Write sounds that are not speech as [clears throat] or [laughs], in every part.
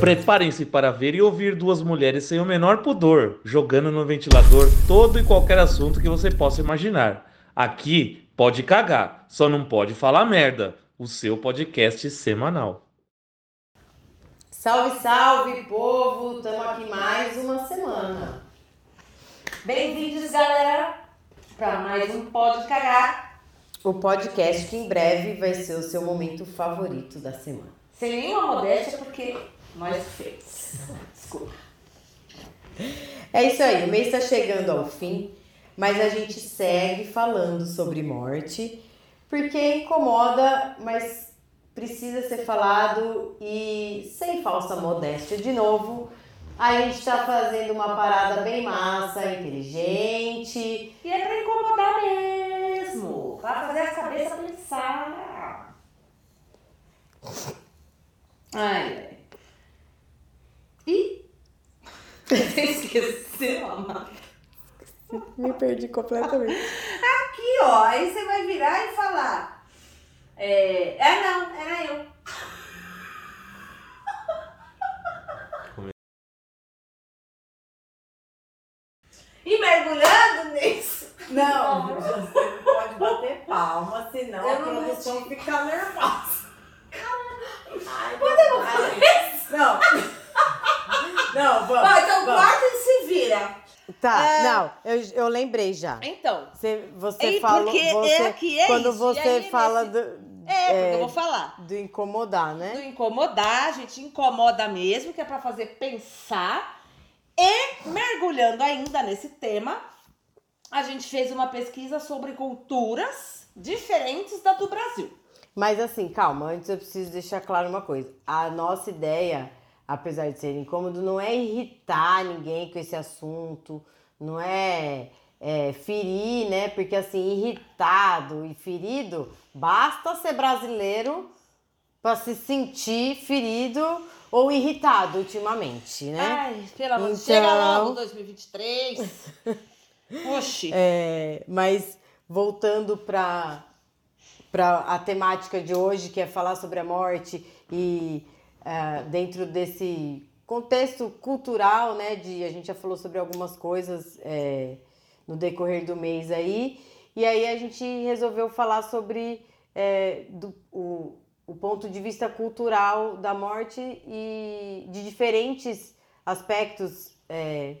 Preparem-se para ver e ouvir duas mulheres sem o menor pudor, jogando no ventilador todo e qualquer assunto que você possa imaginar. Aqui pode cagar, só não pode falar merda. O seu podcast semanal. Salve, salve, povo! Estamos aqui mais uma semana. Bem-vindos, galera, para mais um Pode Cagar. O podcast que em breve vai ser o seu momento favorito da semana. Sem nenhuma modéstia, porque nós fez. Desculpa. É isso aí, o mês está chegando ao fim, mas a gente segue falando sobre morte, porque incomoda, mas precisa ser falado e sem falsa modéstia. De novo, a gente está fazendo uma parada bem massa, inteligente. E é para incomodar mesmo, para fazer a cabeça pensar. Ai, ai. Ih! Você esqueceu, amada? Me perdi completamente. Aqui, ó. Aí você vai virar e falar. É, é não, era eu. E mergulhando nisso. Não, você não pode bater palma, senão Eu a produção fica nervosa. Ai, Podemos ai, fazer isso? Não. Não, vamos. Ó, então vamos. e se vira. Tá, É. não, eu, eu lembrei já. Então. Você, você E falou. porque você, é que é quando isso, você aí fala nesse- do, É, porque eu vou falar. do incomodar, né? Do incomodar, a gente incomoda mesmo, que é pra fazer pensar. E mergulhando ainda nesse tema, a gente fez uma pesquisa sobre culturas diferentes da do Brasil. Mas assim, calma, antes eu preciso deixar claro uma coisa. A nossa ideia, apesar de ser incômodo, não é irritar ninguém com esse assunto, não é, é, ferir, né? Porque assim, irritado e ferido, basta ser brasileiro para se sentir ferido ou irritado ultimamente, né? Ai, pelo amor de Então- Chega logo 2023. [laughs] Oxi. É, mas voltando para para a temática de hoje, que é falar sobre a morte e é, dentro desse contexto cultural, né, de a gente já falou sobre algumas coisas é, no decorrer do mês aí, e aí a gente resolveu falar sobre é, do, o, o ponto de vista cultural da morte e de diferentes aspectos é,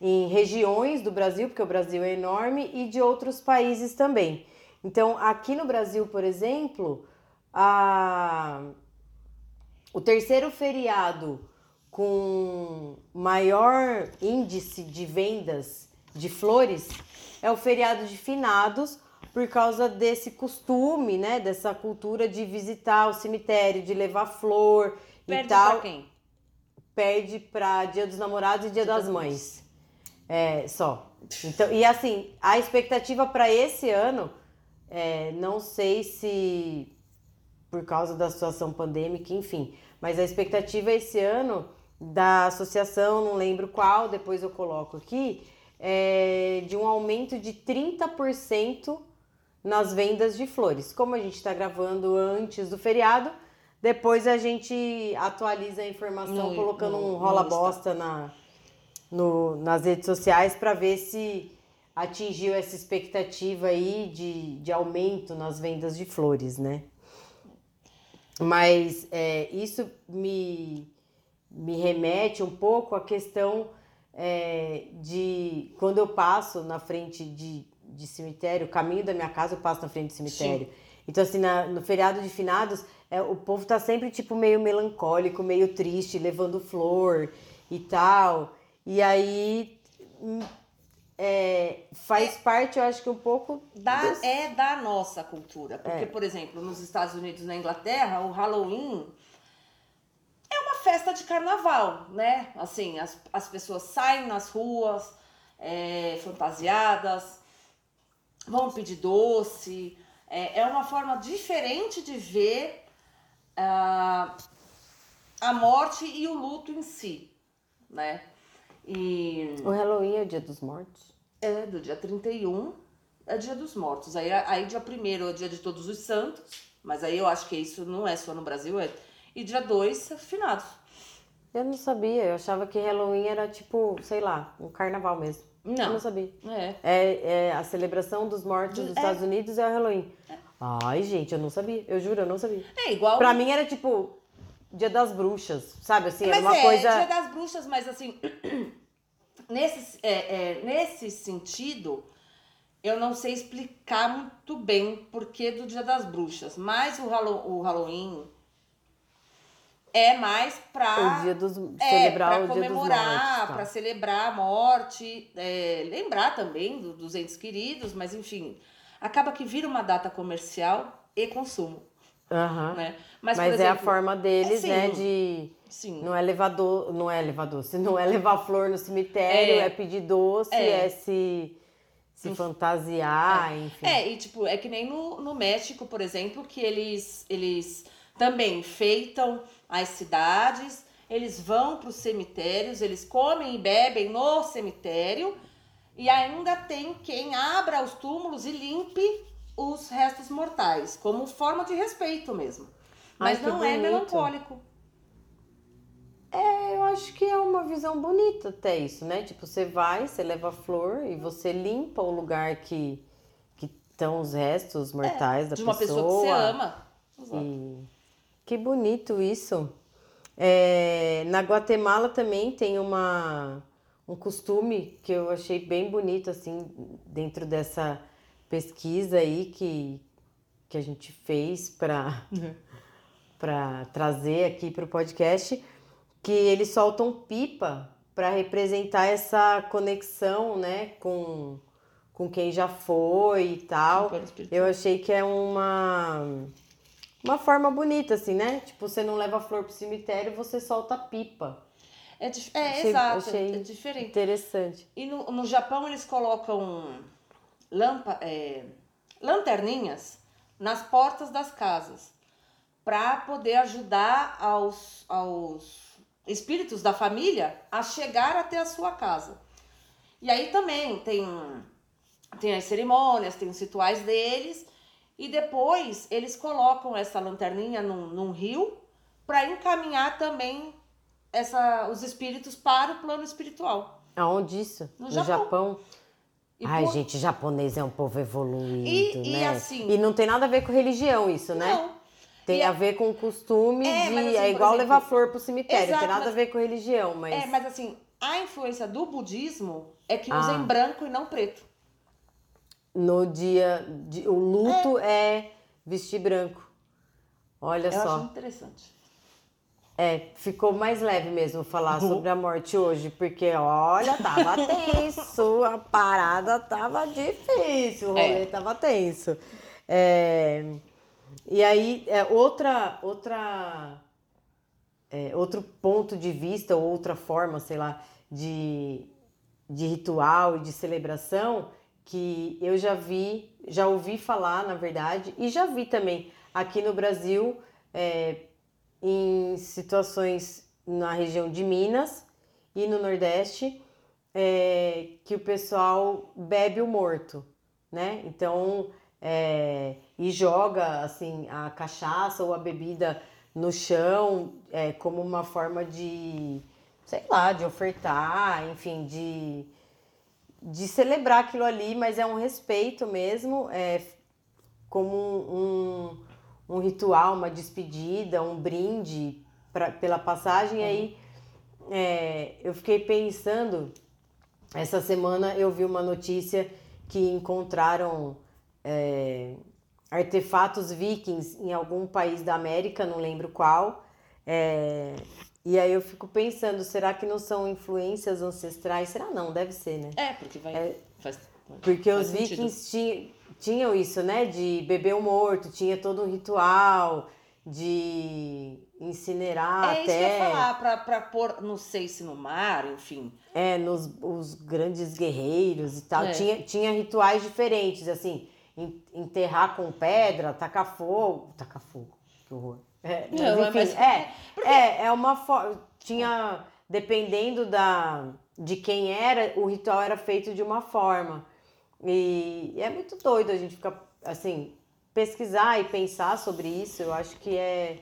em regiões do Brasil, porque o Brasil é enorme, e de outros países também. Então, aqui no Brasil, por exemplo, a... o terceiro feriado com maior índice de vendas de flores é o feriado de finados, por causa desse costume, né, dessa cultura de visitar o cemitério, de levar flor e Perde tal pra quem? perde para Dia dos Namorados e Dia das Mães. É, só. Então, e assim, a expectativa para esse ano, é, não sei se por causa da situação pandêmica, enfim, mas a expectativa esse ano da associação, não lembro qual, depois eu coloco aqui, é de um aumento de 30% nas vendas de flores. Como a gente está gravando antes do feriado, depois a gente atualiza a informação No- colocando no- um rola bosta na, no- nas redes sociais para ver se atingiu essa expectativa aí de, de aumento nas vendas de flores, né? Mas é, isso me, me remete um pouco à questão é, de quando eu passo na frente de, de cemitério, o caminho da minha casa eu passo na frente de cemitério. Então, assim, na- no feriado de finados, é, o povo tá sempre, tipo, meio melancólico, meio triste, levando flor e tal. E aí é, faz parte, eu acho que um pouco Da, desse- é da nossa cultura. Porque, É. por exemplo, nos Estados Unidos e na Inglaterra, o Halloween é uma festa de carnaval, né? Assim, as, as pessoas saem nas ruas é, fantasiadas, vão pedir doce. É, é uma forma diferente de ver ah, a morte e o luto em si, né? E O Halloween é o dia dos mortos? é do dia 31 é dia dos mortos. Aí, aí dia 1 é dia de todos os santos, mas aí eu acho que isso não é só no Brasil, é. E dia 2 é finados. Eu não sabia, eu achava que Halloween era tipo, sei lá, um carnaval mesmo. Eu não Não. sabia. É. É, é a celebração dos mortos dos É. Estados Unidos é o Halloween. Ai, gente, eu não sabia. Eu juro, eu não sabia. É igual. Pra mim era tipo Dia das Bruxas, sabe? Assim, era Mas uma é, coisa. Dia das Bruxas, mas assim, [clears throat] nesse, é, é, nesse sentido, eu não sei explicar muito bem porquê do Dia das Bruxas, mas o, Hallo- o Halloween é mais pra. O dia dos. é, celebrar pra comemorar, tá. pra celebrar a morte, é, lembrar também do- dos entes queridos, mas enfim, acaba que vira uma data comercial e consumo, Aham. né? Mas, por é a exemplo, forma deles, sim. né? De. Sim. Não é elevador, não é elevador. Se não é levar flor no cemitério, É. é, pedir doce, É. é, se, se fantasiar, enfim. É, e tipo, é que nem no, no México, por exemplo, que eles, eles também enfeitam as cidades, eles vão para os cemitérios, eles comem e bebem no cemitério, e ainda tem quem abra os túmulos e limpe os restos mortais, como forma de respeito mesmo. Ai, Mas que não é bonito. melancólico. É, eu acho que é uma visão bonita até isso, né? Tipo, você vai, você leva flor e você limpa o lugar que que estão os restos mortais da É, de uma pessoa, que você ama. Exato. E que bonito isso. É, na Guatemala também tem uma, um costume que eu achei bem bonito, assim, dentro dessa pesquisa aí que, que a gente fez para para trazer aqui para o podcast, que eles soltam pipa para representar essa conexão, né, com, com quem já foi e tal. Eu achei que é uma uma forma bonita assim, né? Tipo, você não leva flor pro cemitério, você solta pipa. É, é Achei- exato, achei é diferente. Interessante. E no, no Japão eles colocam lampa, é, lanterninhas nas portas das casas para poder ajudar aos, aos espíritos da família a chegar até a sua casa. E aí também tem, tem as cerimônias, tem os rituais deles, e depois eles colocam essa lanterninha num, num rio para encaminhar também essa, os espíritos para o plano espiritual. Aonde isso? No No, Japão. Japão. E Ai, por- gente, japonês é um povo evoluído, E- e né? assim- E não tem nada a ver com religião isso, né? Não. Tem a a- ver com o costume É, de. mas assim, é igual exemplo- levar flor pro cemitério. Exato, tem nada mas- a ver com religião, mas. É, mas assim, a influência do budismo é que usa Ah. em branco e não preto. No dia. De... O luto é. vestir branco. Olha Eu só. acho interessante. É, ficou mais leve mesmo falar sobre a morte hoje, porque olha, tava [laughs] tenso, a parada tava difícil, o rolê É. tava tenso. É, e aí, é, outra, outra, é, outro ponto de vista, ou outra forma, sei lá, de, de ritual e de celebração que eu já vi, já ouvi falar, na verdade, e já vi também aqui no Brasil, é, em situações na região de Minas e no Nordeste, é, que o pessoal bebe o morto, né? Então, é, e joga assim a cachaça ou a bebida no chão é, como uma forma de, sei lá, de ofertar, enfim, de, de celebrar aquilo ali, mas é um respeito mesmo, é como um, um ritual, uma despedida, um brinde pra, pela passagem. Aí é, eu fiquei pensando, essa semana eu vi uma notícia que encontraram é, artefatos vikings em algum país da América, não lembro qual. É, e aí eu fico pensando, será que não são influências ancestrais? Será não? Deve ser, né? É, porque vai. É, faz, Porque faz os sentido. vikings ti- tinham isso, né? De beber o morto, tinha todo um ritual de incinerar é isso que eu até ia falar, pra, pra pôr, não sei se no mar, enfim. é, nos os grandes guerreiros e tal. É. Tinha, tinha rituais diferentes, assim, enterrar com pedra, tacar fogo. Tacar fogo, que horror. É, mas Não, é, enfim, mas- é, é, é uma forma. Tinha, dependendo da, de quem era, o ritual era feito de uma forma. E, é muito doido a gente ficar, assim, pesquisar e pensar sobre isso. Eu acho que é,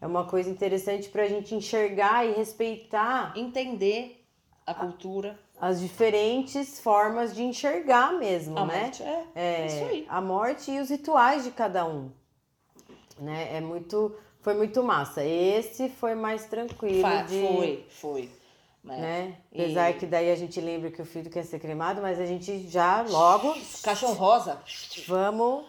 é uma coisa interessante pra gente enxergar e respeitar Entender a cultura, as diferentes formas de enxergar mesmo, a né? morte. É, É, isso aí. a morte e os rituais de cada um. Né? É muito, foi muito massa. Esse foi mais tranquilo Fa- de, Foi, foi. né? né? E- Apesar que daí a gente lembra que o filho quer ser cremado, mas a gente já logo Caixão rosa. vamos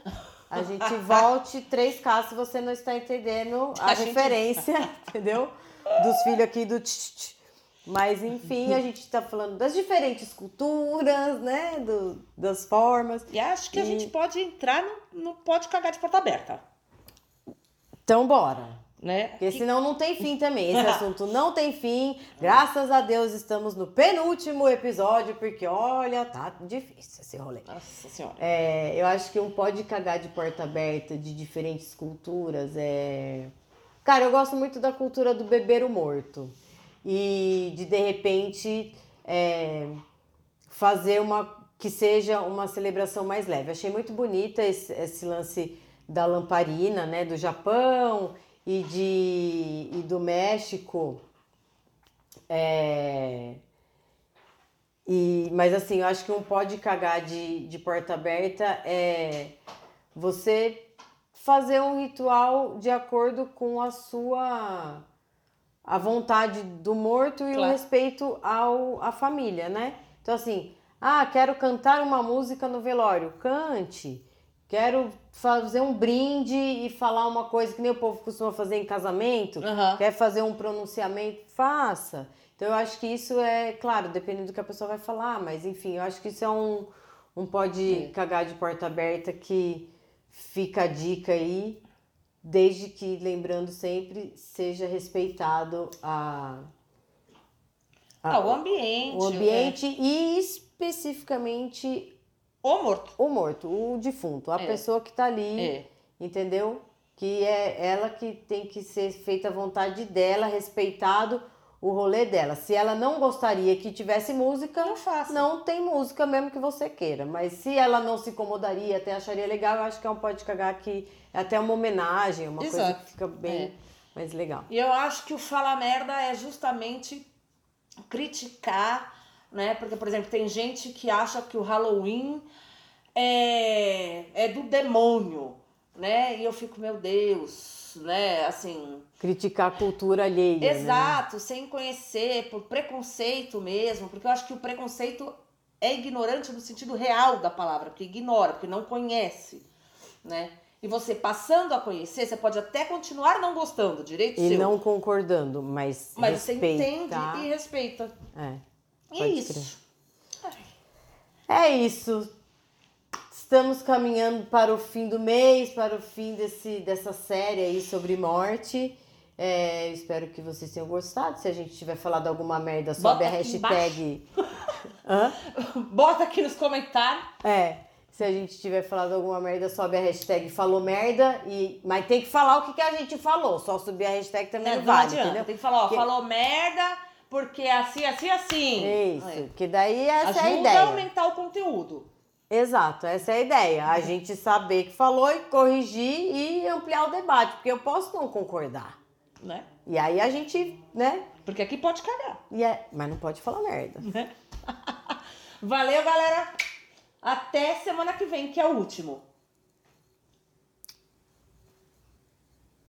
a gente volte [laughs] 3K se você não está entendendo a, A gente- referência, [laughs] entendeu? Dos filhos aqui do tch, tch. Mas enfim, a gente está falando das diferentes culturas, né? Do, das formas. E acho que a E- gente pode entrar no, no pode cagar de porta aberta, Então bora. né? Porque senão não tem fim também. Esse [laughs] assunto não tem fim. Graças a Deus estamos no penúltimo episódio, porque olha, tá difícil esse rolê. Nossa senhora. É, eu acho que um pode cagar de porta aberta de diferentes culturas é. Cara, eu gosto muito da cultura do beber o morto. E de de repente é, fazer uma que seja uma celebração mais leve. Achei muito bonita esse, esse lance da lamparina, né? Do Japão e, de, e do México. É, e, mas assim, eu acho que um pode cagar de, de porta aberta é você fazer um ritual de acordo com a sua a vontade do morto e o Claro. respeito ao à família, né? Então assim, ah, quero cantar uma música no velório, cante. Quero fazer um brinde e falar uma coisa que nem o povo costuma fazer em casamento. Aham. Quer fazer um pronunciamento? Faça. Então eu acho que isso é, claro, dependendo do que a pessoa vai falar, mas enfim, eu acho que isso é um, um pode É. cagar de porta aberta que fica a dica aí, desde que, lembrando sempre, seja respeitado a, a- Ah, o ambiente. o ambiente e especificamente. O morto. o morto, o defunto, a É. pessoa que tá ali É. entendeu? Que é ela que tem que ser feita à vontade dela, respeitado o rolê dela. Se ela não gostaria que tivesse música, Não faça. não tem música mesmo que você queira. Mas se ela não se incomodaria, até acharia legal, eu acho que é um pode cagar que é até uma homenagem, uma coisa Exato. que fica bem É. mais legal. E eu acho que o fala merda é justamente criticar, né? Porque, por exemplo, tem gente que acha que o Halloween é, é do demônio, né? E eu fico, meu Deus, né? Assim, Criticar a cultura alheia. né? exato, sem conhecer, por preconceito mesmo, porque eu acho que o preconceito é ignorante no sentido real da palavra, porque ignora, porque não conhece, né? E você passando a conhecer, você pode até continuar não gostando, direito E seu. não concordando, mas, Mas você entende e respeita. É. E Pode isso. É isso. Estamos caminhando para o fim do mês, para o fim desse, dessa série aí sobre morte. É, espero que vocês tenham gostado. Se a gente tiver falado alguma merda, sobe Bota a hashtag. [laughs] Bota aqui nos comentários. É. Se a gente tiver falado alguma merda, sobe a hashtag falou merda. E... Mas tem que falar o que, que a gente falou. Só subir a hashtag também não, Não, vale, adianta. entendeu? Tem que falar, ó, falou merda, porque é assim, assim, assim. Isso. É. Que daí essa Ajuda é a ideia. a aumentar o conteúdo. Exato, essa é a ideia. A gente saber que falou e corrigir e ampliar o debate, porque eu posso não concordar. Né? E aí a gente, né? Porque aqui pode cagar. E é... Mas não pode falar merda. [laughs] Valeu, galera. Até semana que vem, que é o último.